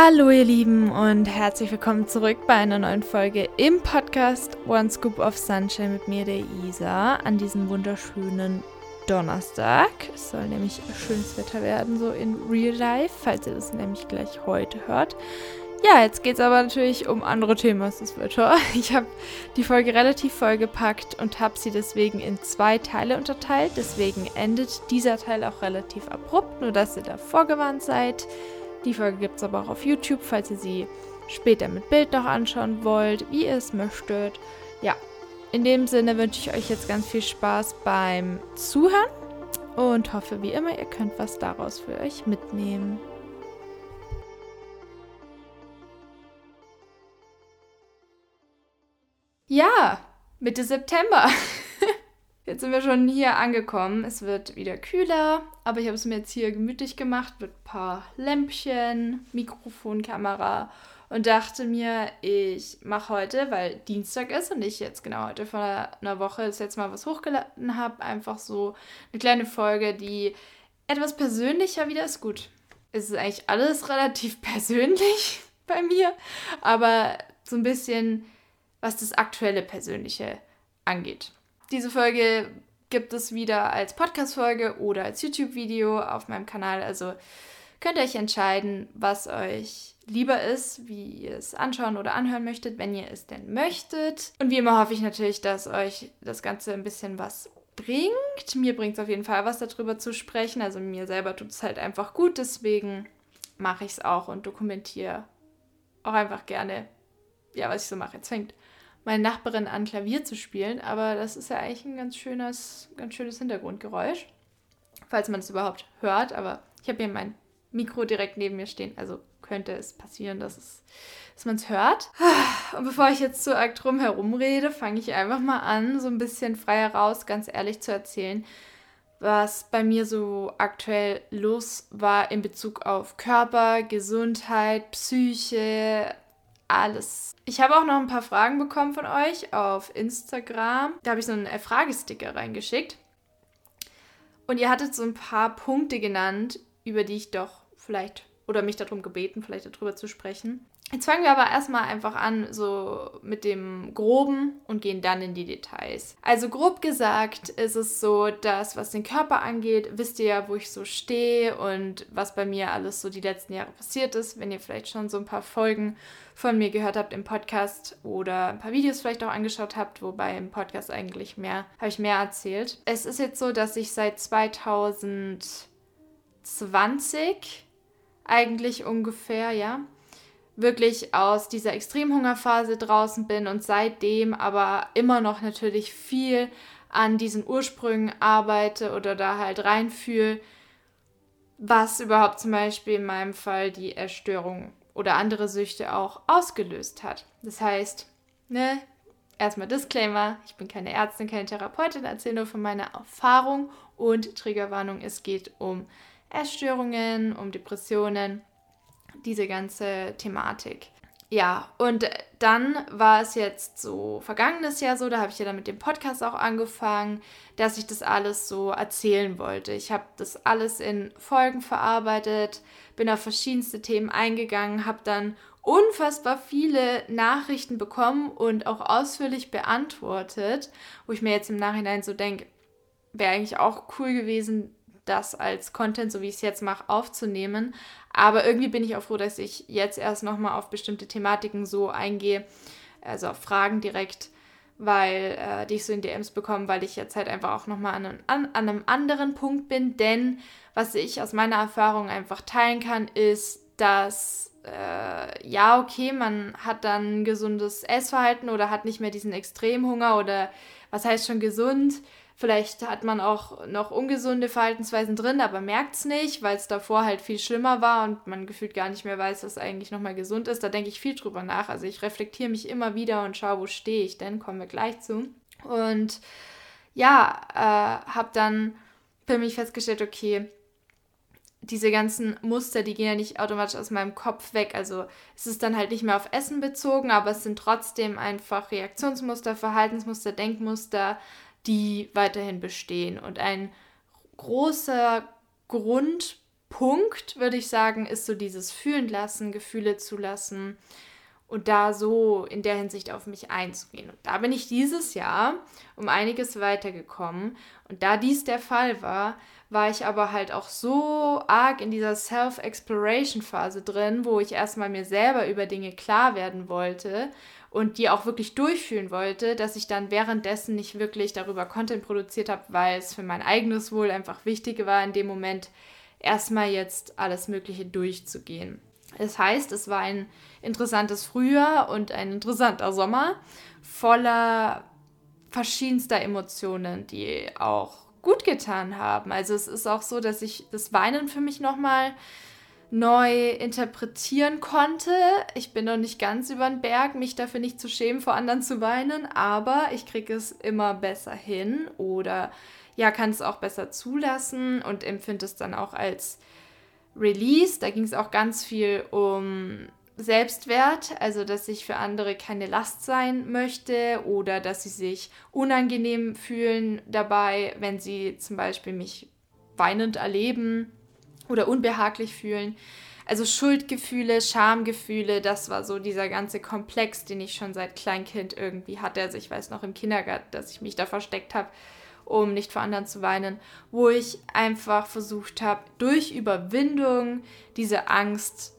Hallo ihr Lieben und herzlich willkommen zurück bei einer neuen Folge im Podcast One Scoop of Sunshine mit mir, der Isa, an diesem wunderschönen Donnerstag. Es soll nämlich schönes Wetter werden, so in Real Life, falls ihr das nämlich gleich heute hört. Ja, jetzt geht es aber natürlich um andere Themen als das Wetter. Ich habe die Folge relativ vollgepackt und habe sie deswegen in zwei Teile unterteilt. Deswegen endet dieser Teil auch relativ abrupt, nur dass ihr da vorgewarnt seid. Die Folge gibt es aber auch auf YouTube, falls ihr sie später mit Bild noch anschauen wollt, wie ihr es möchtet. Ja, in dem Sinne wünsche ich euch jetzt ganz viel Spaß beim Zuhören und hoffe wie immer, ihr könnt was daraus für euch mitnehmen. Ja, Mitte September. Jetzt sind wir schon hier angekommen. Es wird wieder kühler, aber ich habe es mir jetzt hier gemütlich gemacht mit ein paar Lämpchen, Mikrofon, Kamera und dachte mir, ich mache heute, weil Dienstag ist und ich jetzt genau heute vor einer Woche das jetzt mal was hochgeladen habe, einfach so eine kleine Folge, die etwas persönlicher wieder ist. Gut, es ist eigentlich alles relativ persönlich bei mir, aber so ein bisschen, was das aktuelle Persönliche angeht. Diese Folge gibt es wieder als Podcast-Folge oder als YouTube-Video auf meinem Kanal. Also könnt ihr euch entscheiden, was euch lieber ist, wie ihr es anschauen oder anhören möchtet, wenn ihr es denn möchtet. Und wie immer hoffe ich natürlich, dass euch das Ganze ein bisschen was bringt. Mir bringt es auf jeden Fall was darüber zu sprechen. Also mir selber tut es halt einfach gut. Deswegen mache ich es auch und dokumentiere auch einfach gerne, ja, was ich so mache. Jetzt fängt meine Nachbarin an, Klavier zu spielen, aber das ist ja eigentlich ein ganz schönes, ganz schönes Hintergrundgeräusch, falls man es überhaupt hört. Aber ich habe hier mein Mikro direkt neben mir stehen, also könnte es passieren, dass, es, dass man es hört. Und bevor ich jetzt zu arg drum herum rede, fange ich einfach mal an, so ein bisschen frei heraus, ganz ehrlich zu erzählen, was bei mir so aktuell los war in Bezug auf Körper, Gesundheit, Psyche, alles. Ich habe auch noch ein paar Fragen bekommen von euch auf Instagram. Da habe ich so einen äh, Fragesticker reingeschickt. Und ihr hattet so ein paar Punkte genannt, über die ich doch vielleicht oder mich darum gebeten, vielleicht darüber zu sprechen. Jetzt fangen wir aber erstmal einfach an, so mit dem Groben und gehen dann in die Details. Also grob gesagt ist es so, dass was den Körper angeht, wisst ihr ja, wo ich so stehe und was bei mir alles so die letzten Jahre passiert ist. Wenn ihr vielleicht schon so ein paar Folgen von mir gehört habt im Podcast oder ein paar Videos vielleicht auch angeschaut habt, wobei im Podcast eigentlich mehr, habe ich mehr erzählt. Es ist jetzt so, dass ich seit 2020 eigentlich ungefähr, ja, wirklich aus dieser Extremhungerphase draußen bin und seitdem aber immer noch natürlich viel an diesen Ursprüngen arbeite oder da halt reinfühle, was überhaupt zum Beispiel in meinem Fall die Erstörung oder andere Süchte auch ausgelöst hat. Das heißt, ne, erstmal Disclaimer, ich bin keine Ärztin, keine Therapeutin, erzähle nur von meiner Erfahrung und Triggerwarnung, es geht um Essstörungen, um Depressionen diese ganze Thematik. Ja, und dann war es jetzt so vergangenes Jahr so, da habe ich ja dann mit dem Podcast auch angefangen, dass ich das alles so erzählen wollte. Ich habe das alles in Folgen verarbeitet, bin auf verschiedenste Themen eingegangen, habe dann unfassbar viele Nachrichten bekommen und auch ausführlich beantwortet, wo ich mir jetzt im Nachhinein so denke, wäre eigentlich auch cool gewesen, das als Content, so wie ich es jetzt mache, aufzunehmen. Aber irgendwie bin ich auch froh, dass ich jetzt erst nochmal auf bestimmte Thematiken so eingehe, also auf Fragen direkt, weil äh, die ich so in DMs bekomme, weil ich jetzt halt einfach auch nochmal an, an, an einem anderen Punkt bin. Denn was ich aus meiner Erfahrung einfach teilen kann, ist, dass äh, ja, okay, man hat dann gesundes Essverhalten oder hat nicht mehr diesen Extremhunger oder was heißt schon gesund? Vielleicht hat man auch noch ungesunde Verhaltensweisen drin, aber merkt es nicht, weil es davor halt viel schlimmer war und man gefühlt gar nicht mehr weiß, dass eigentlich nochmal gesund ist. Da denke ich viel drüber nach. Also ich reflektiere mich immer wieder und schaue, wo stehe ich denn, kommen wir gleich zu. Und ja, äh, habe dann für mich festgestellt, okay, diese ganzen Muster, die gehen ja nicht automatisch aus meinem Kopf weg. Also es ist dann halt nicht mehr auf Essen bezogen, aber es sind trotzdem einfach Reaktionsmuster, Verhaltensmuster, Denkmuster, die weiterhin bestehen. Und ein großer Grund Punkt, würde ich sagen, ist so dieses Fühlen lassen, Gefühle zulassen und da so in der Hinsicht auf mich einzugehen. Und da bin ich dieses Jahr um einiges weitergekommen. Und da dies der Fall war, war ich aber halt auch so arg in dieser Self-Exploration-Phase drin, wo ich erstmal mir selber über Dinge klar werden wollte und die auch wirklich durchfühlen wollte, dass ich dann währenddessen nicht wirklich darüber Content produziert habe, weil es für mein eigenes Wohl einfach wichtig war, in dem Moment erstmal jetzt alles Mögliche durchzugehen. Das heißt, es war ein interessantes Frühjahr und ein interessanter Sommer voller verschiedenster Emotionen, die auch gut getan haben. Also es ist auch so, dass ich das Weinen für mich nochmal neu interpretieren konnte. Ich bin noch nicht ganz über den Berg, mich dafür nicht zu schämen, vor anderen zu weinen, aber ich kriege es immer besser hin oder ja, kann es auch besser zulassen und empfinde es dann auch als Release. Da ging es auch ganz viel um Selbstwert, also dass ich für andere keine Last sein möchte oder dass sie sich unangenehm fühlen dabei, wenn sie zum Beispiel mich weinend erleben oder unbehaglich fühlen. Also Schuldgefühle, Schamgefühle, das war so dieser ganze Komplex, den ich schon seit Kleinkind irgendwie hatte. Also ich weiß noch im Kindergarten, dass ich mich da versteckt habe um nicht vor anderen zu weinen, wo ich einfach versucht habe, durch Überwindung diese Angst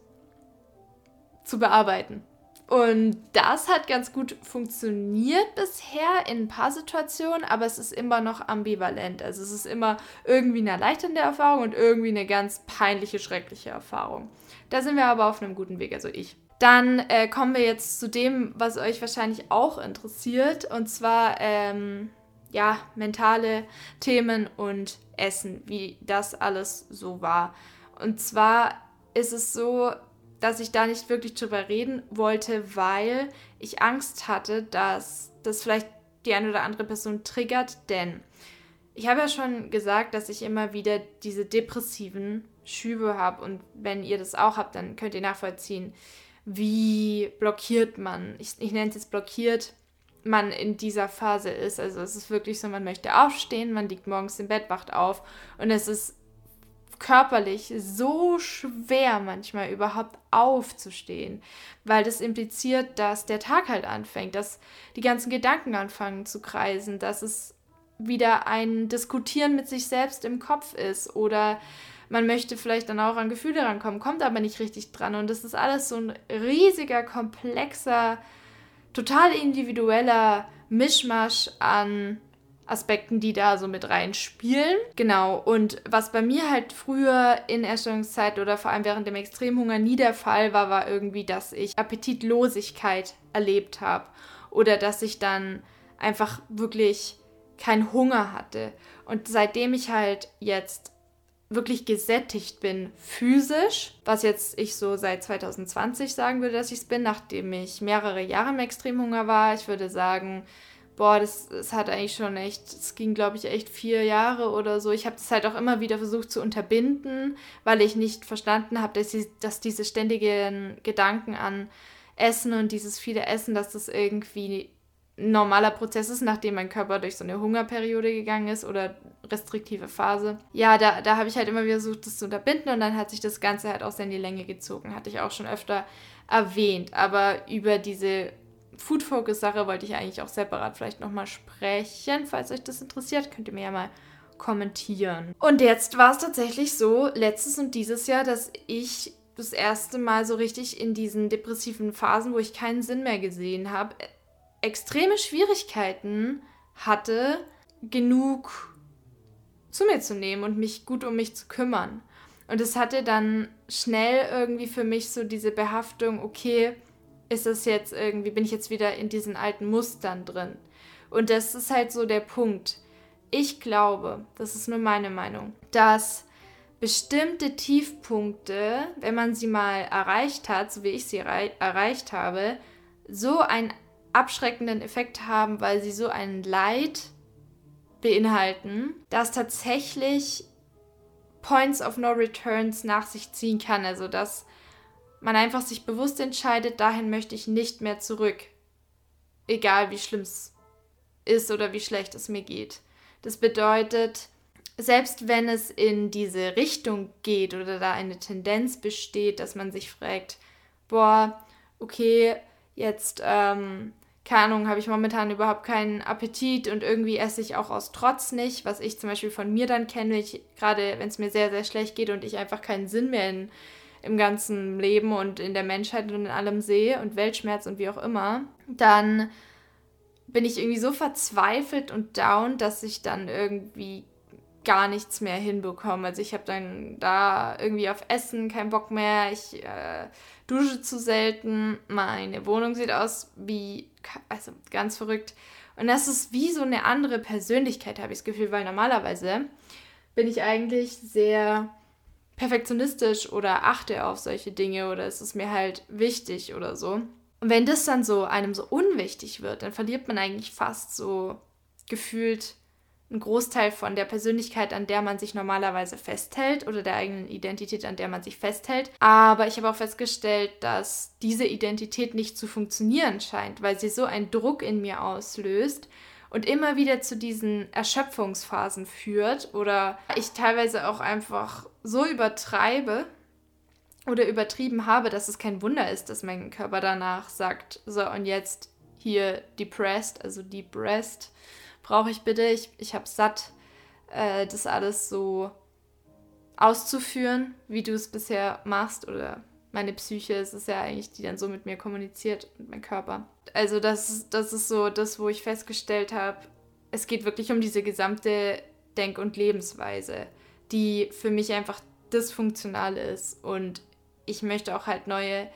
zu bearbeiten. Und das hat ganz gut funktioniert bisher in ein paar Situationen, aber es ist immer noch ambivalent. Also es ist immer irgendwie eine erleichternde Erfahrung und irgendwie eine ganz peinliche, schreckliche Erfahrung. Da sind wir aber auf einem guten Weg, also ich. Dann äh, kommen wir jetzt zu dem, was euch wahrscheinlich auch interessiert, und zwar ähm, ja, mentale Themen und Essen, wie das alles so war. Und zwar ist es so, dass ich da nicht wirklich drüber reden wollte, weil ich Angst hatte, dass das vielleicht die eine oder andere Person triggert, denn ich habe ja schon gesagt, dass ich immer wieder diese depressiven Schübe habe und wenn ihr das auch habt, dann könnt ihr nachvollziehen, wie blockiert man, ich, ich nenne es jetzt blockiert, man in dieser Phase ist. Also es ist wirklich so, man möchte aufstehen, man liegt morgens im Bett, wacht auf. Und es ist körperlich so schwer manchmal überhaupt aufzustehen, weil das impliziert, dass der Tag halt anfängt, dass die ganzen Gedanken anfangen zu kreisen, dass es wieder ein Diskutieren mit sich selbst im Kopf ist oder man möchte vielleicht dann auch an Gefühle rankommen, kommt aber nicht richtig dran. Und das ist alles so ein riesiger, komplexer total individueller Mischmasch an Aspekten, die da so mit reinspielen. Genau, und was bei mir halt früher in Erstellungszeit oder vor allem während dem Extremhunger nie der Fall war, war irgendwie, dass ich Appetitlosigkeit erlebt habe oder dass ich dann einfach wirklich keinen Hunger hatte. Und seitdem ich halt jetzt wirklich gesättigt bin physisch, was jetzt ich so seit 2020 sagen würde, dass ich es bin, nachdem ich mehrere Jahre im Extremhunger war. Ich würde sagen, boah, das, das hat eigentlich schon echt, es ging glaube ich echt vier Jahre oder so. Ich habe das halt auch immer wieder versucht zu unterbinden, weil ich nicht verstanden habe, dass, dass diese ständigen Gedanken an Essen und dieses viele Essen, dass das irgendwie normaler Prozess ist, nachdem mein Körper durch so eine Hungerperiode gegangen ist oder restriktive Phase. Ja, da, da habe ich halt immer wieder versucht, das zu unterbinden und dann hat sich das Ganze halt auch sehr in die Länge gezogen. Hatte ich auch schon öfter erwähnt. Aber über diese Food Focus Sache wollte ich eigentlich auch separat vielleicht nochmal sprechen. Falls euch das interessiert, könnt ihr mir ja mal kommentieren. Und jetzt war es tatsächlich so, letztes und dieses Jahr, dass ich das erste Mal so richtig in diesen depressiven Phasen, wo ich keinen Sinn mehr gesehen habe, extreme Schwierigkeiten hatte, genug zu mir zu nehmen und mich gut um mich zu kümmern. Und es hatte dann schnell irgendwie für mich so diese Behaftung, okay, ist es jetzt irgendwie, bin ich jetzt wieder in diesen alten Mustern drin. Und das ist halt so der Punkt. Ich glaube, das ist nur meine Meinung, dass bestimmte Tiefpunkte, wenn man sie mal erreicht hat, so wie ich sie erreicht habe, so ein abschreckenden Effekt haben, weil sie so ein Leid beinhalten, das tatsächlich Points of No Returns nach sich ziehen kann. Also dass man einfach sich bewusst entscheidet, dahin möchte ich nicht mehr zurück. Egal wie schlimm es ist oder wie schlecht es mir geht. Das bedeutet, selbst wenn es in diese Richtung geht oder da eine Tendenz besteht, dass man sich fragt, boah, okay, jetzt, ähm, keine Ahnung, habe ich momentan überhaupt keinen Appetit und irgendwie esse ich auch aus Trotz nicht, was ich zum Beispiel von mir dann kenne, gerade wenn es mir sehr, sehr schlecht geht und ich einfach keinen Sinn mehr in, im ganzen Leben und in der Menschheit und in allem sehe und Weltschmerz und wie auch immer, dann bin ich irgendwie so verzweifelt und down, dass ich dann irgendwie gar nichts mehr hinbekomme. Also ich habe dann da irgendwie auf Essen keinen Bock mehr. Ich äh, dusche zu selten. Meine Wohnung sieht aus wie, also ganz verrückt. Und das ist wie so eine andere Persönlichkeit, habe ich das Gefühl, weil normalerweise bin ich eigentlich sehr perfektionistisch oder achte auf solche Dinge oder es ist mir halt wichtig oder so. Und wenn das dann so einem so unwichtig wird, dann verliert man eigentlich fast so gefühlt ein Großteil von der Persönlichkeit, an der man sich normalerweise festhält oder der eigenen Identität, an der man sich festhält. Aber ich habe auch festgestellt, dass diese Identität nicht zu funktionieren scheint, weil sie so einen Druck in mir auslöst und immer wieder zu diesen Erschöpfungsphasen führt oder ich teilweise auch einfach so übertreibe oder übertrieben habe, dass es kein Wunder ist, dass mein Körper danach sagt, so und jetzt hier depressed, also depressed brauche ich bitte. Ich, ich habe satt, äh, das alles so auszuführen, wie du es bisher machst. Oder meine Psyche ist es ja eigentlich, die dann so mit mir kommuniziert und mein Körper. Also das, das ist so das, wo ich festgestellt habe, es geht wirklich um diese gesamte Denk- und Lebensweise, die für mich einfach dysfunktional ist. Und ich möchte auch halt neue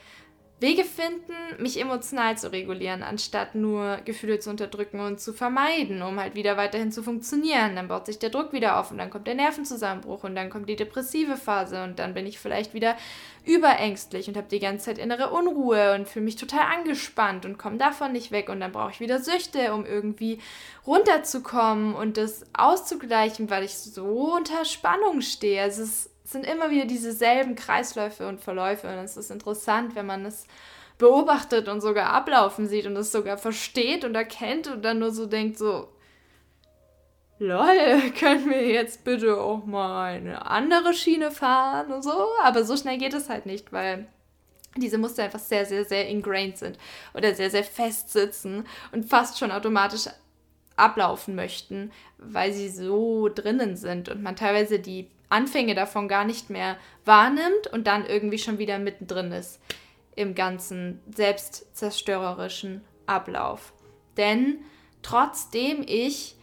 Wege finden, mich emotional zu regulieren, anstatt nur Gefühle zu unterdrücken und zu vermeiden, um halt wieder weiterhin zu funktionieren. Dann baut sich der Druck wieder auf und dann kommt der Nervenzusammenbruch und dann kommt die depressive Phase und dann bin ich vielleicht wieder überängstlich und habe die ganze Zeit innere Unruhe und fühle mich total angespannt und komme davon nicht weg und dann brauche ich wieder Süchte, um irgendwie runterzukommen und das auszugleichen, weil ich so unter Spannung stehe. Also es sind immer wieder dieselben Kreisläufe und Verläufe und es ist interessant, wenn man es beobachtet und sogar ablaufen sieht und es sogar versteht und erkennt und dann nur so denkt so, lol, können wir jetzt bitte auch mal eine andere Schiene fahren und so, aber so schnell geht es halt nicht, weil diese Muster einfach sehr, sehr, sehr ingrained sind oder sehr, sehr fest sitzen und fast schon automatisch ablaufen möchten, weil sie so drinnen sind und man teilweise die Anfänge davon gar nicht mehr wahrnimmt und dann irgendwie schon wieder mittendrin ist im ganzen selbstzerstörerischen Ablauf. Denn trotzdem ich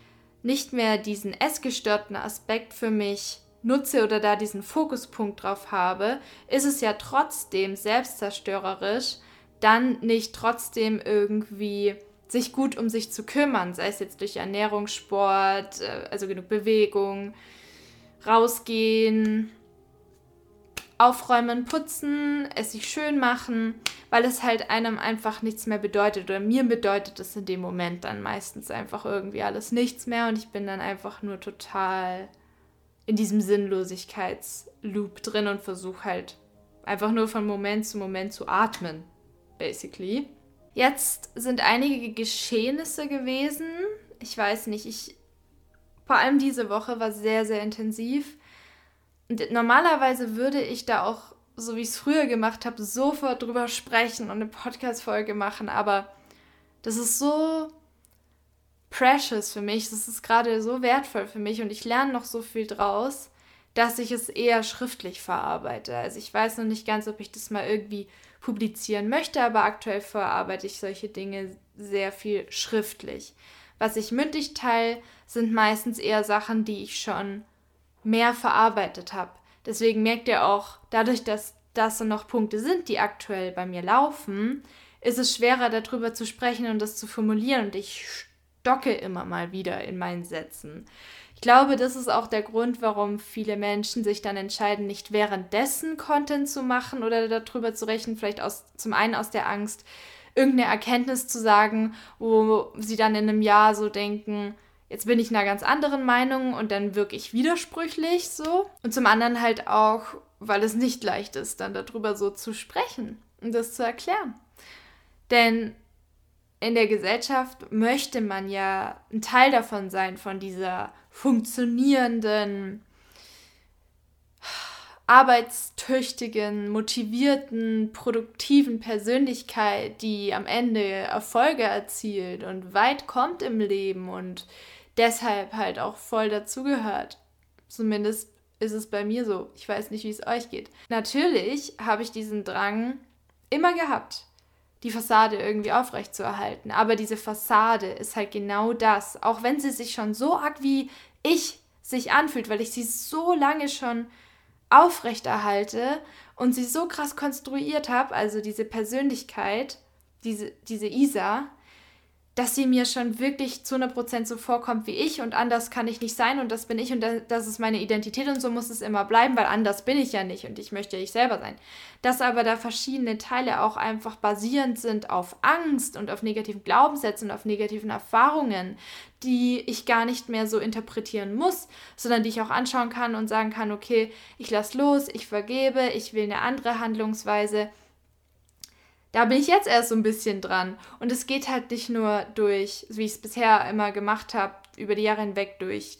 nicht mehr diesen essgestörten Aspekt für mich nutze oder da diesen Fokuspunkt drauf habe, ist es ja trotzdem selbstzerstörerisch, dann nicht trotzdem irgendwie sich gut um sich zu kümmern, sei es jetzt durch Ernährung, Sport, äh, also genug Bewegung, rausgehen, aufräumen, putzen, es sich schön machen, weil es halt einem einfach nichts mehr bedeutet. Oder mir bedeutet es in dem Moment dann meistens einfach irgendwie alles nichts mehr und ich bin dann einfach nur total in diesem Sinnlosigkeitsloop drin und versuche halt einfach nur von Moment zu Moment zu atmen, basically. Jetzt sind einige Geschehnisse gewesen. Ich weiß nicht, ich vor allem diese Woche war sehr, sehr intensiv. Und normalerweise würde ich da auch, so wie ich es früher gemacht habe, sofort drüber sprechen und eine Podcast-Folge machen, aber das ist so precious für mich, das ist gerade so wertvoll für mich und ich lerne noch so viel draus, dass ich es eher schriftlich verarbeite. Also ich weiß noch nicht ganz, ob ich das mal irgendwie publizieren möchte, aber aktuell verarbeite ich solche Dinge sehr viel schriftlich. Was ich mündlich teile, sind meistens eher Sachen, die ich schon mehr verarbeitet habe. Deswegen merkt ihr auch, dadurch, dass das so noch Punkte sind, die aktuell bei mir laufen, ist es schwerer darüber zu sprechen und das zu formulieren und ich stocke immer mal wieder in meinen Sätzen. Ich glaube, das ist auch der Grund, warum viele Menschen sich dann entscheiden, nicht währenddessen Content zu machen oder darüber zu rechnen, vielleicht aus, zum einen aus der Angst, irgendeine Erkenntnis zu sagen, wo sie dann in einem Jahr so denken, jetzt bin ich einer ganz anderen Meinung und dann wirklich widersprüchlich so. Und zum anderen halt auch, weil es nicht leicht ist, dann darüber so zu sprechen und das zu erklären. Denn in der Gesellschaft möchte man ja ein Teil davon sein, von dieser funktionierenden, arbeitstüchtigen, motivierten, produktiven Persönlichkeit, die am Ende Erfolge erzielt und weit kommt im Leben und deshalb halt auch voll dazugehört. Zumindest ist es bei mir so. Ich weiß nicht, wie es euch geht. Natürlich habe ich diesen Drang immer gehabt, die Fassade irgendwie aufrechtzuerhalten. Aber diese Fassade ist halt genau das. Auch wenn sie sich schon so arg wie ich sich anfühlt, weil ich sie so lange schon aufrechterhalte und sie so krass konstruiert habe, also diese Persönlichkeit, diese, diese Isa, dass sie mir schon wirklich zu 100% so vorkommt wie ich und anders kann ich nicht sein und das bin ich und das ist meine Identität und so muss es immer bleiben, weil anders bin ich ja nicht und ich möchte ja ich selber sein. Dass aber da verschiedene Teile auch einfach basierend sind auf Angst und auf negativen Glaubenssätzen und auf negativen Erfahrungen, die ich gar nicht mehr so interpretieren muss, sondern die ich auch anschauen kann und sagen kann, okay, ich lasse los, ich vergebe, ich will eine andere Handlungsweise da bin ich jetzt erst so ein bisschen dran. Und es geht halt nicht nur durch, wie ich es bisher immer gemacht habe, über die Jahre hinweg durch,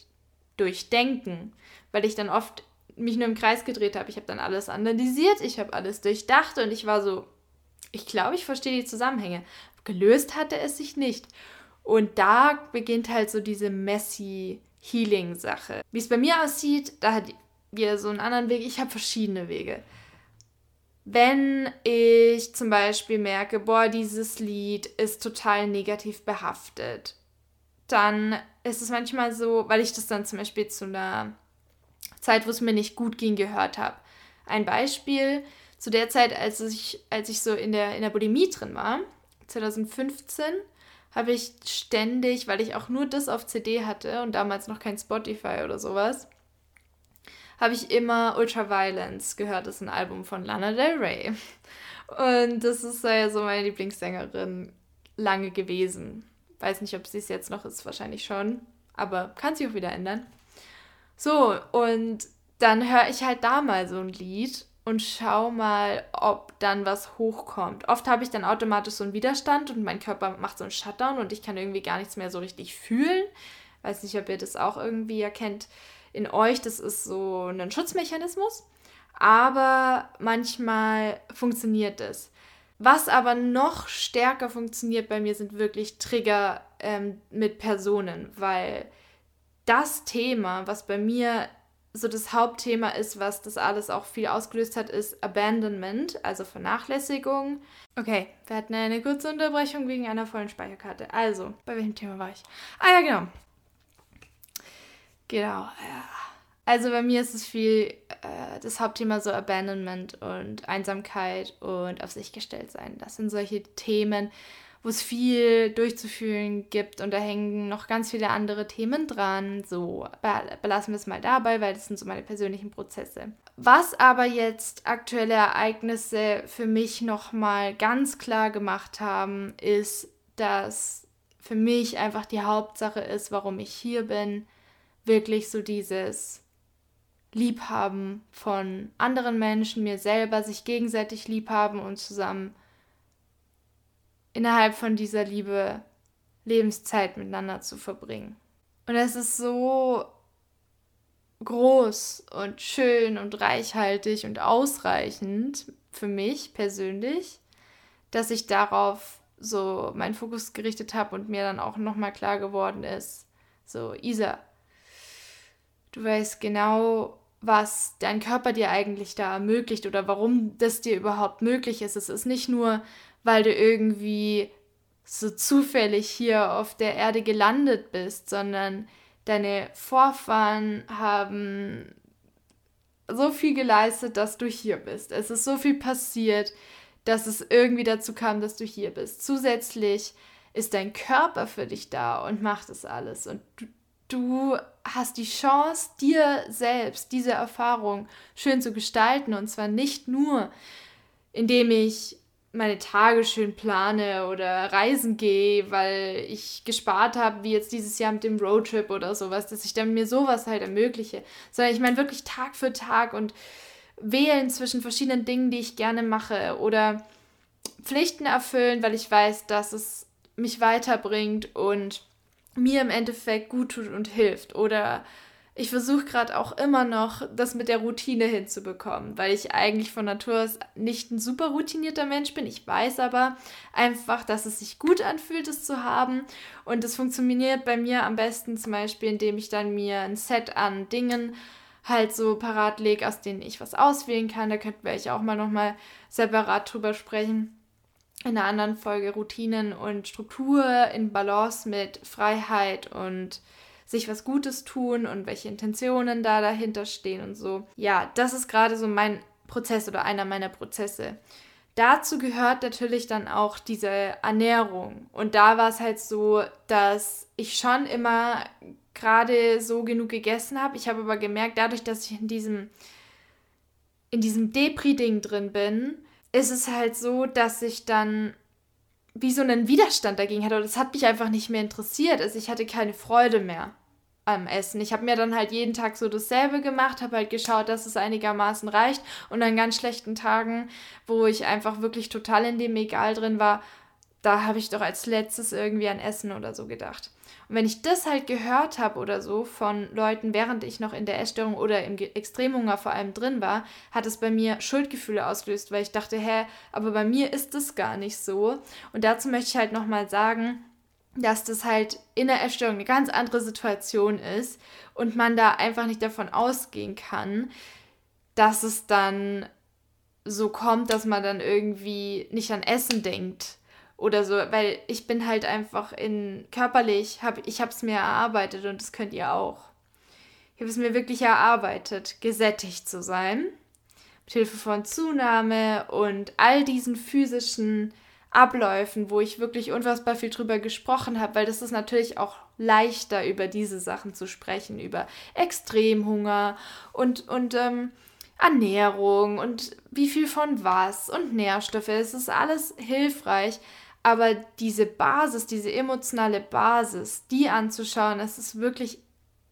durch Denken, weil ich dann oft mich nur im Kreis gedreht habe. Ich habe dann alles analysiert, ich habe alles durchdacht und ich war so, ich glaube, ich verstehe die Zusammenhänge. Gelöst hatte es sich nicht. Und da beginnt halt so diese messy Healing-Sache. Wie es bei mir aussieht, da hat jeder so einen anderen Weg. Ich habe verschiedene Wege wenn ich zum Beispiel merke, boah, dieses Lied ist total negativ behaftet, dann ist es manchmal so, weil ich das dann zum Beispiel zu einer Zeit, wo es mir nicht gut ging, gehört habe. Ein Beispiel, zu der Zeit, als ich, als ich so in der, in der Bulimie drin war, 2015, habe ich ständig, weil ich auch nur das auf CD hatte und damals noch kein Spotify oder sowas, habe ich immer Ultraviolence gehört. Das ist ein Album von Lana Del Rey. Und das ist ja so meine Lieblingssängerin lange gewesen. Weiß nicht, ob sie es jetzt noch ist, wahrscheinlich schon. Aber kann sich auch wieder ändern. So, und dann höre ich halt da mal so ein Lied und schau mal, ob dann was hochkommt. Oft habe ich dann automatisch so einen Widerstand und mein Körper macht so einen Shutdown und ich kann irgendwie gar nichts mehr so richtig fühlen. Weiß nicht, ob ihr das auch irgendwie erkennt in euch, das ist so ein Schutzmechanismus, aber manchmal funktioniert es. Was aber noch stärker funktioniert bei mir, sind wirklich Trigger ähm, mit Personen, weil das Thema, was bei mir so das Hauptthema ist, was das alles auch viel ausgelöst hat, ist Abandonment, also Vernachlässigung. Okay, wir hatten eine kurze Unterbrechung wegen einer vollen Speicherkarte. Also, bei welchem Thema war ich? Ah ja, genau. Genau, ja. Also bei mir ist es viel äh, das Hauptthema so Abandonment und Einsamkeit und auf sich gestellt sein. Das sind solche Themen, wo es viel durchzufühlen gibt und da hängen noch ganz viele andere Themen dran. So belassen wir es mal dabei, weil das sind so meine persönlichen Prozesse. Was aber jetzt aktuelle Ereignisse für mich nochmal ganz klar gemacht haben, ist, dass für mich einfach die Hauptsache ist, warum ich hier bin, wirklich so dieses Liebhaben von anderen Menschen, mir selber, sich gegenseitig liebhaben und zusammen innerhalb von dieser Liebe Lebenszeit miteinander zu verbringen. Und es ist so groß und schön und reichhaltig und ausreichend für mich persönlich, dass ich darauf so meinen Fokus gerichtet habe und mir dann auch nochmal klar geworden ist, so Isa, Du weißt genau, was dein Körper dir eigentlich da ermöglicht oder warum das dir überhaupt möglich ist. Es ist nicht nur, weil du irgendwie so zufällig hier auf der Erde gelandet bist, sondern deine Vorfahren haben so viel geleistet, dass du hier bist. Es ist so viel passiert, dass es irgendwie dazu kam, dass du hier bist. Zusätzlich ist dein Körper für dich da und macht es alles. Und du, du hast die Chance, dir selbst diese Erfahrung schön zu gestalten. Und zwar nicht nur, indem ich meine Tage schön plane oder reisen gehe, weil ich gespart habe, wie jetzt dieses Jahr mit dem Roadtrip oder sowas, dass ich dann mir sowas halt ermögliche, sondern ich meine wirklich Tag für Tag und wählen zwischen verschiedenen Dingen, die ich gerne mache oder Pflichten erfüllen, weil ich weiß, dass es mich weiterbringt und mir im Endeffekt gut tut und hilft. Oder ich versuche gerade auch immer noch, das mit der Routine hinzubekommen, weil ich eigentlich von Natur aus nicht ein super routinierter Mensch bin. Ich weiß aber einfach, dass es sich gut anfühlt, es zu haben. Und es funktioniert bei mir am besten zum Beispiel, indem ich dann mir ein Set an Dingen halt so parat lege, aus denen ich was auswählen kann. Da könnten wir ich auch mal nochmal separat drüber sprechen. In einer anderen Folge Routinen und Struktur in Balance mit Freiheit und sich was Gutes tun und welche Intentionen da dahinter stehen und so. Ja, das ist gerade so mein Prozess oder einer meiner Prozesse. Dazu gehört natürlich dann auch diese Ernährung. Und da war es halt so, dass ich schon immer gerade so genug gegessen habe. Ich habe aber gemerkt, dadurch, dass ich in diesem, in diesem Depri-Ding drin bin, ist es halt so, dass ich dann wie so einen Widerstand dagegen hatte. Und das hat mich einfach nicht mehr interessiert. Also ich hatte keine Freude mehr am Essen. Ich habe mir dann halt jeden Tag so dasselbe gemacht, habe halt geschaut, dass es einigermaßen reicht und an ganz schlechten Tagen, wo ich einfach wirklich total in dem Egal drin war, da habe ich doch als letztes irgendwie an Essen oder so gedacht. Und wenn ich das halt gehört habe oder so von Leuten, während ich noch in der Essstörung oder im Extremhunger vor allem drin war, hat es bei mir Schuldgefühle ausgelöst, weil ich dachte, hä, aber bei mir ist das gar nicht so. Und dazu möchte ich halt nochmal sagen, dass das halt in der Essstörung eine ganz andere Situation ist und man da einfach nicht davon ausgehen kann, dass es dann so kommt, dass man dann irgendwie nicht an Essen denkt oder so, weil ich bin halt einfach in körperlich, hab, ich habe es mir erarbeitet und das könnt ihr auch. Ich habe es mir wirklich erarbeitet, gesättigt zu sein, mit Hilfe von Zunahme und all diesen physischen Abläufen, wo ich wirklich unfassbar viel drüber gesprochen habe, weil das ist natürlich auch leichter, über diese Sachen zu sprechen, über Extremhunger und, und ähm, Ernährung und wie viel von was und Nährstoffe. Es ist alles hilfreich, aber diese Basis, diese emotionale Basis, die anzuschauen, das ist wirklich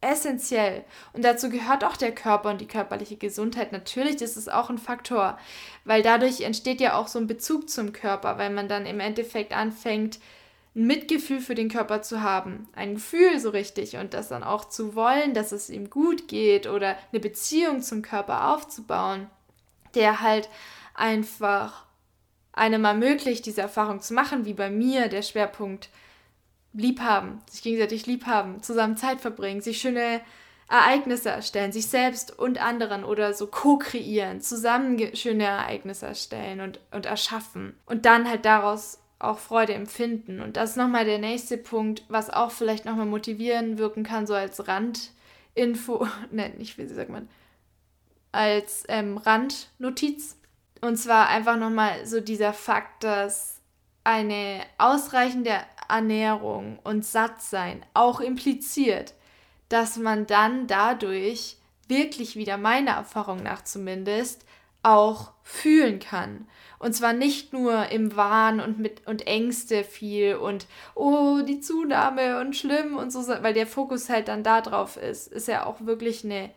essentiell. Und dazu gehört auch der Körper und die körperliche Gesundheit. Natürlich ist es auch ein Faktor, weil dadurch entsteht ja auch so ein Bezug zum Körper, weil man dann im Endeffekt anfängt, ein Mitgefühl für den Körper zu haben, ein Gefühl so richtig und das dann auch zu wollen, dass es ihm gut geht oder eine Beziehung zum Körper aufzubauen, der halt einfach einem ermöglicht, diese Erfahrung zu machen, wie bei mir der Schwerpunkt liebhaben, sich gegenseitig liebhaben, zusammen Zeit verbringen, sich schöne Ereignisse erstellen, sich selbst und anderen oder so co-kreieren, zusammen schöne Ereignisse erstellen und, und erschaffen und dann halt daraus auch Freude empfinden. Und das ist nochmal der nächste Punkt, was auch vielleicht nochmal motivieren wirken kann, so als Randinfo, ne, nicht, wie sagt man, als ähm, Randnotiz. Und zwar einfach nochmal so dieser Fakt, dass eine ausreichende Ernährung und Sattsein auch impliziert, dass man dann dadurch wirklich wieder meiner Erfahrung nach zumindest auch fühlen kann. Und zwar nicht nur im Wahn und mit und Ängste viel und oh, die Zunahme und schlimm und so, weil der Fokus halt dann da drauf ist. Ist ja auch wirklich eine,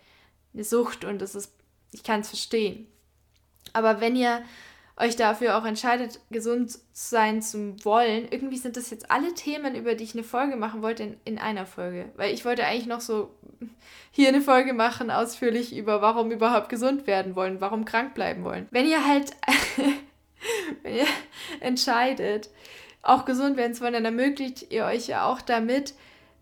eine Sucht und das ist, ich kann es verstehen. Aber wenn ihr euch dafür auch entscheidet, gesund sein zu wollen, irgendwie sind das jetzt alle Themen, über die ich eine Folge machen wollte, in, in einer Folge. Weil ich wollte eigentlich noch so hier eine Folge machen, ausführlich über warum überhaupt gesund werden wollen, warum krank bleiben wollen. Wenn ihr halt, wenn ihr entscheidet, auch gesund werden zu wollen, dann ermöglicht ihr euch ja auch damit,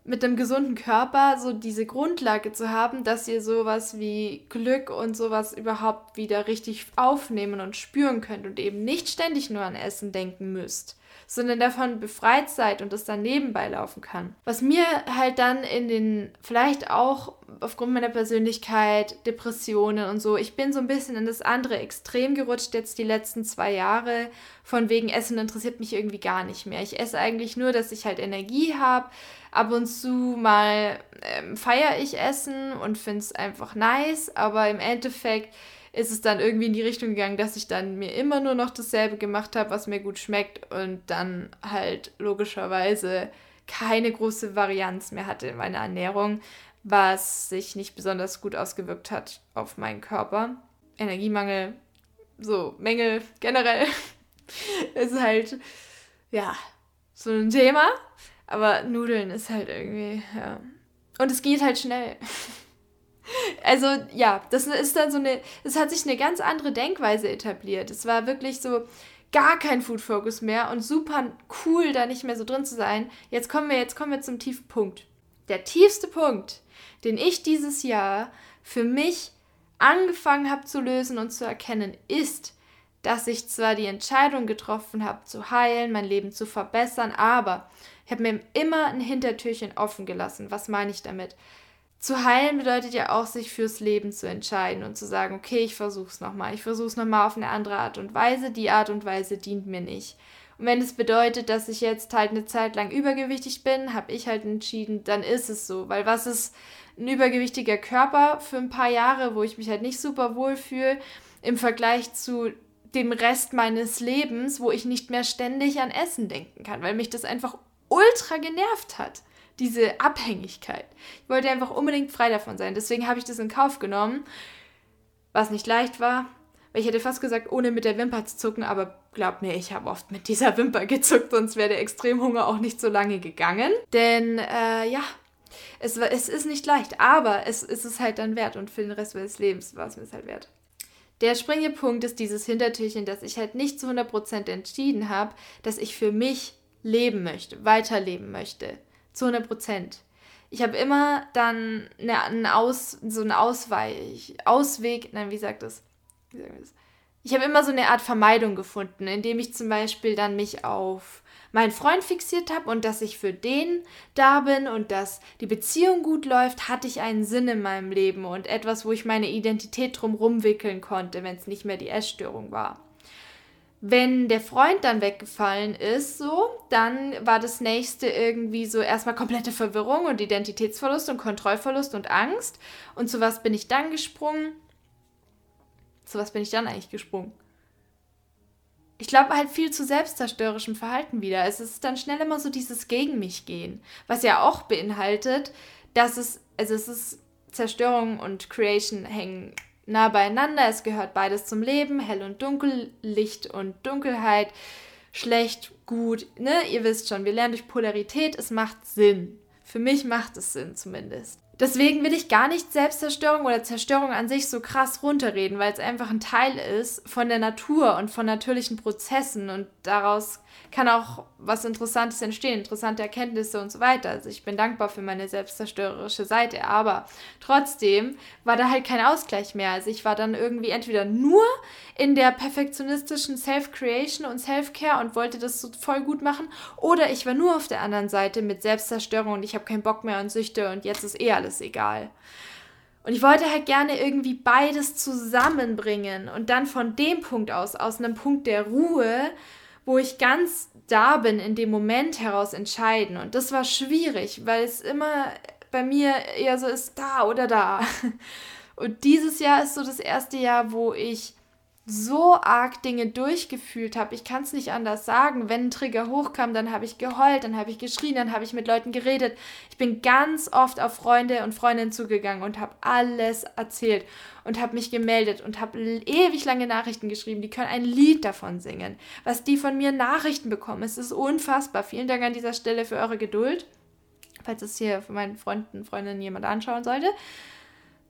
mit einem gesunden Körper so diese Grundlage zu haben, dass ihr sowas wie Glück und sowas überhaupt wieder richtig aufnehmen und spüren könnt und eben nicht ständig nur an Essen denken müsst sondern davon befreit seid und es dann nebenbei laufen kann. Was mir halt dann in den, vielleicht auch aufgrund meiner Persönlichkeit, Depressionen und so, ich bin so ein bisschen in das andere Extrem gerutscht jetzt die letzten zwei Jahre. Von wegen Essen interessiert mich irgendwie gar nicht mehr. Ich esse eigentlich nur, dass ich halt Energie habe. Ab und zu mal ähm, feiere ich Essen und finde es einfach nice, aber im Endeffekt ist es dann irgendwie in die Richtung gegangen, dass ich dann mir immer nur noch dasselbe gemacht habe, was mir gut schmeckt und dann halt logischerweise keine große Varianz mehr hatte in meiner Ernährung, was sich nicht besonders gut ausgewirkt hat auf meinen Körper. Energiemangel, so Mängel generell ist halt, ja, so ein Thema. Aber Nudeln ist halt irgendwie, ja. Und es geht halt schnell. Also ja, das ist dann so eine, es hat sich eine ganz andere Denkweise etabliert. Es war wirklich so gar kein Food Focus mehr und super cool, da nicht mehr so drin zu sein. Jetzt kommen wir, jetzt kommen wir zum tiefen Punkt. Der tiefste Punkt, den ich dieses Jahr für mich angefangen habe zu lösen und zu erkennen, ist, dass ich zwar die Entscheidung getroffen habe, zu heilen, mein Leben zu verbessern, aber ich habe mir immer ein Hintertürchen offen gelassen. Was meine ich damit? Zu heilen bedeutet ja auch, sich fürs Leben zu entscheiden und zu sagen, okay, ich versuche es nochmal. Ich versuche es nochmal auf eine andere Art und Weise. Die Art und Weise dient mir nicht. Und wenn es bedeutet, dass ich jetzt halt eine Zeit lang übergewichtig bin, habe ich halt entschieden, dann ist es so. Weil was ist ein übergewichtiger Körper für ein paar Jahre, wo ich mich halt nicht super wohl fühle, im Vergleich zu dem Rest meines Lebens, wo ich nicht mehr ständig an Essen denken kann, weil mich das einfach ultra genervt hat, diese Abhängigkeit. Ich wollte einfach unbedingt frei davon sein. Deswegen habe ich das in Kauf genommen, was nicht leicht war, weil ich hätte fast gesagt, ohne mit der Wimper zu zucken, aber glaub mir, ich habe oft mit dieser Wimper gezuckt, sonst wäre der Extremhunger auch nicht so lange gegangen. Denn äh, ja, es, es ist nicht leicht, aber es, es ist halt dann wert und für den Rest meines Lebens war es mir halt wert. Der springende Punkt ist dieses Hintertürchen, dass ich halt nicht zu 100% entschieden habe, dass ich für mich leben möchte, weiterleben möchte. Zu 100%. Ich habe immer dann eine, eine Aus, so einen Ausweich, Ausweg, nein, wie sagt das? Wie sagt das? Ich habe immer so eine Art Vermeidung gefunden, indem ich zum Beispiel dann mich auf meinen Freund fixiert habe und dass ich für den da bin und dass die Beziehung gut läuft, hatte ich einen Sinn in meinem Leben und etwas, wo ich meine Identität drumherum wickeln konnte, wenn es nicht mehr die Essstörung war. Wenn der Freund dann weggefallen ist, so, dann war das nächste irgendwie so erstmal komplette Verwirrung und Identitätsverlust und Kontrollverlust und Angst. Und zu was bin ich dann gesprungen? Zu was bin ich dann eigentlich gesprungen? ich glaube halt viel zu selbstzerstörerischem Verhalten wieder. Es ist dann schnell immer so dieses gegen mich gehen, was ja auch beinhaltet, dass es, also es ist Zerstörung und Creation hängen nah beieinander. Es gehört beides zum Leben, hell und dunkel, Licht und Dunkelheit, schlecht, gut. Ne, ihr wisst schon, wir lernen durch Polarität. Es macht Sinn. Für mich macht es Sinn zumindest. Deswegen will ich gar nicht Selbstzerstörung oder Zerstörung an sich so krass runterreden, weil es einfach ein Teil ist von der Natur und von natürlichen Prozessen und daraus kann auch was Interessantes entstehen, interessante Erkenntnisse und so weiter. Also ich bin dankbar für meine selbstzerstörerische Seite, aber trotzdem war da halt kein Ausgleich mehr. Also ich war dann irgendwie entweder nur in der perfektionistischen Self-Creation und Self-Care und wollte das so voll gut machen oder ich war nur auf der anderen Seite mit Selbstzerstörung und ich habe keinen Bock mehr und Süchte und jetzt ist eh alles egal. Und ich wollte halt gerne irgendwie beides zusammenbringen und dann von dem Punkt aus, aus einem Punkt der Ruhe, wo ich ganz da bin, in dem Moment heraus entscheiden. Und das war schwierig, weil es immer bei mir eher so ist, da oder da. Und dieses Jahr ist so das erste Jahr, wo ich so arg Dinge durchgefühlt habe. Ich kann es nicht anders sagen. Wenn ein Trigger hochkam, dann habe ich geheult, dann habe ich geschrien, dann habe ich mit Leuten geredet. Ich bin ganz oft auf Freunde und Freundinnen zugegangen und habe alles erzählt und habe mich gemeldet und habe ewig lange Nachrichten geschrieben. Die können ein Lied davon singen. Was die von mir Nachrichten bekommen, es ist unfassbar. Vielen Dank an dieser Stelle für eure Geduld. Falls es hier für meinen Freunden und Freundinnen jemand anschauen sollte.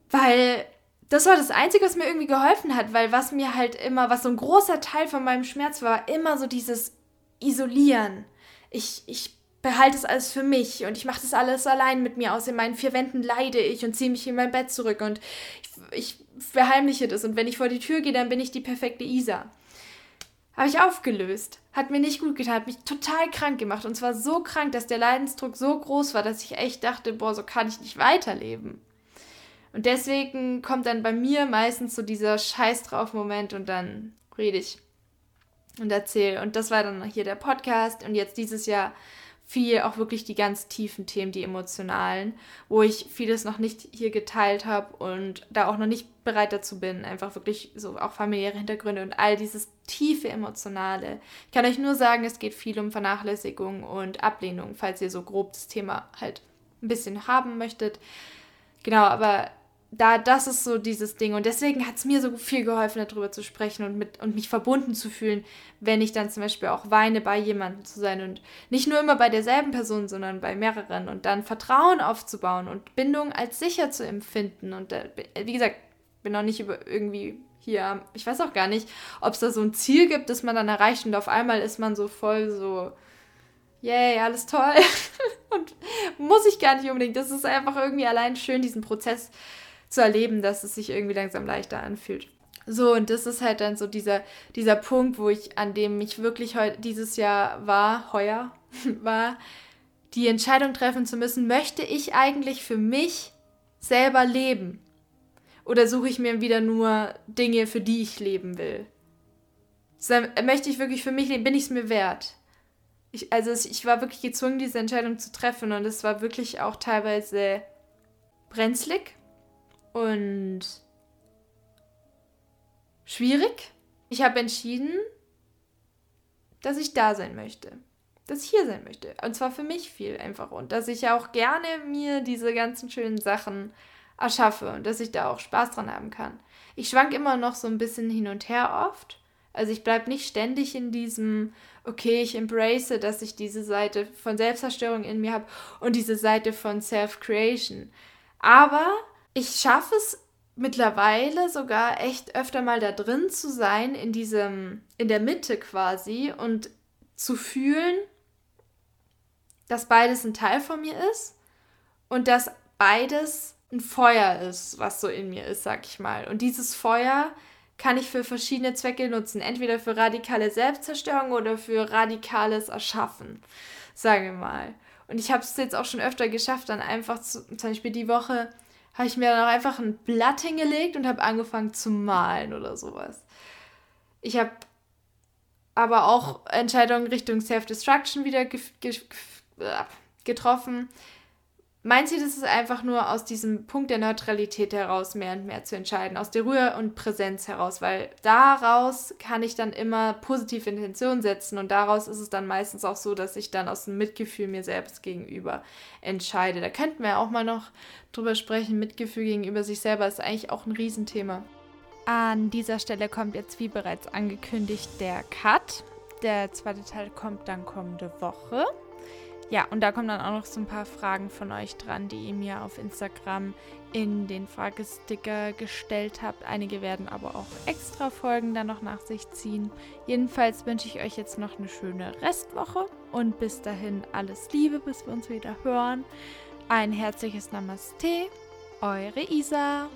Weil das war das Einzige, was mir irgendwie geholfen hat, weil was mir halt immer, was so ein großer Teil von meinem Schmerz war, immer so dieses Isolieren. Ich, ich behalte es alles für mich und ich mache das alles allein mit mir aus. In meinen vier Wänden leide ich und ziehe mich in mein Bett zurück und ich, ich verheimliche das. Und wenn ich vor die Tür gehe, dann bin ich die perfekte Isa. Habe ich aufgelöst. Hat mir nicht gut getan, hat mich total krank gemacht. Und zwar so krank, dass der Leidensdruck so groß war, dass ich echt dachte, boah, so kann ich nicht weiterleben. Und deswegen kommt dann bei mir meistens so dieser Scheiß drauf Moment und dann rede ich und erzähle. Und das war dann hier der Podcast und jetzt dieses Jahr viel auch wirklich die ganz tiefen Themen, die emotionalen, wo ich vieles noch nicht hier geteilt habe und da auch noch nicht bereit dazu bin, einfach wirklich so auch familiäre Hintergründe und all dieses tiefe emotionale. Ich kann euch nur sagen, es geht viel um Vernachlässigung und Ablehnung, falls ihr so grob das Thema halt ein bisschen haben möchtet. Genau, aber da, das ist so dieses Ding. Und deswegen hat es mir so viel geholfen, darüber zu sprechen und, mit, und mich verbunden zu fühlen, wenn ich dann zum Beispiel auch weine, bei jemandem zu sein. Und nicht nur immer bei derselben Person, sondern bei mehreren. Und dann Vertrauen aufzubauen und Bindung als sicher zu empfinden. Und äh, wie gesagt, bin noch nicht über irgendwie hier, ich weiß auch gar nicht, ob es da so ein Ziel gibt, das man dann erreicht und auf einmal ist man so voll so, yay, alles toll. und muss ich gar nicht unbedingt. Das ist einfach irgendwie allein schön, diesen Prozess zu erleben, dass es sich irgendwie langsam leichter anfühlt. So, und das ist halt dann so dieser, dieser Punkt, wo ich, an dem ich wirklich heute, dieses Jahr war, heuer, war, die Entscheidung treffen zu müssen, möchte ich eigentlich für mich selber leben? Oder suche ich mir wieder nur Dinge, für die ich leben will? Möchte ich wirklich für mich leben? Bin ich es mir wert? Ich, also ich war wirklich gezwungen, diese Entscheidung zu treffen und es war wirklich auch teilweise brenzlig und schwierig. Ich habe entschieden, dass ich da sein möchte. Dass ich hier sein möchte. Und zwar für mich viel einfach. Und dass ich auch gerne mir diese ganzen schönen Sachen erschaffe und dass ich da auch Spaß dran haben kann. Ich schwank immer noch so ein bisschen hin und her oft. Also ich bleibe nicht ständig in diesem, okay, ich embrace, dass ich diese Seite von Selbstzerstörung in mir habe und diese Seite von Self-Creation. Aber ich schaffe es mittlerweile sogar echt öfter mal da drin zu sein, in diesem, in der Mitte quasi und zu fühlen, dass beides ein Teil von mir ist und dass beides ein Feuer ist, was so in mir ist, sag ich mal. Und dieses Feuer kann ich für verschiedene Zwecke nutzen. Entweder für radikale Selbstzerstörung oder für radikales Erschaffen, sagen wir mal. Und ich habe es jetzt auch schon öfter geschafft, dann einfach zu, zum Beispiel die Woche habe ich mir dann auch einfach ein Blatt hingelegt und habe angefangen zu malen oder sowas. Ich habe aber auch Entscheidungen Richtung Self-Destruction wieder äh, getroffen. Mein Ziel ist es einfach nur, aus diesem Punkt der Neutralität heraus mehr und mehr zu entscheiden, aus der Ruhe und Präsenz heraus, weil daraus kann ich dann immer positive Intentionen setzen und daraus ist es dann meistens auch so, dass ich dann aus dem Mitgefühl mir selbst gegenüber entscheide. Da könnten wir auch mal noch drüber sprechen. Mitgefühl gegenüber sich selber ist eigentlich auch ein Riesenthema. An dieser Stelle kommt jetzt, wie bereits angekündigt, der Cut. Der zweite Teil kommt dann kommende Woche. Ja, und da kommen dann auch noch so ein paar Fragen von euch dran, die ihr mir auf Instagram in den Fragesticker gestellt habt. Einige werden aber auch extra Folgen dann noch nach sich ziehen. Jedenfalls wünsche ich euch jetzt noch eine schöne Restwoche und bis dahin alles Liebe, bis wir uns wieder hören. Ein herzliches Namaste, eure Isa.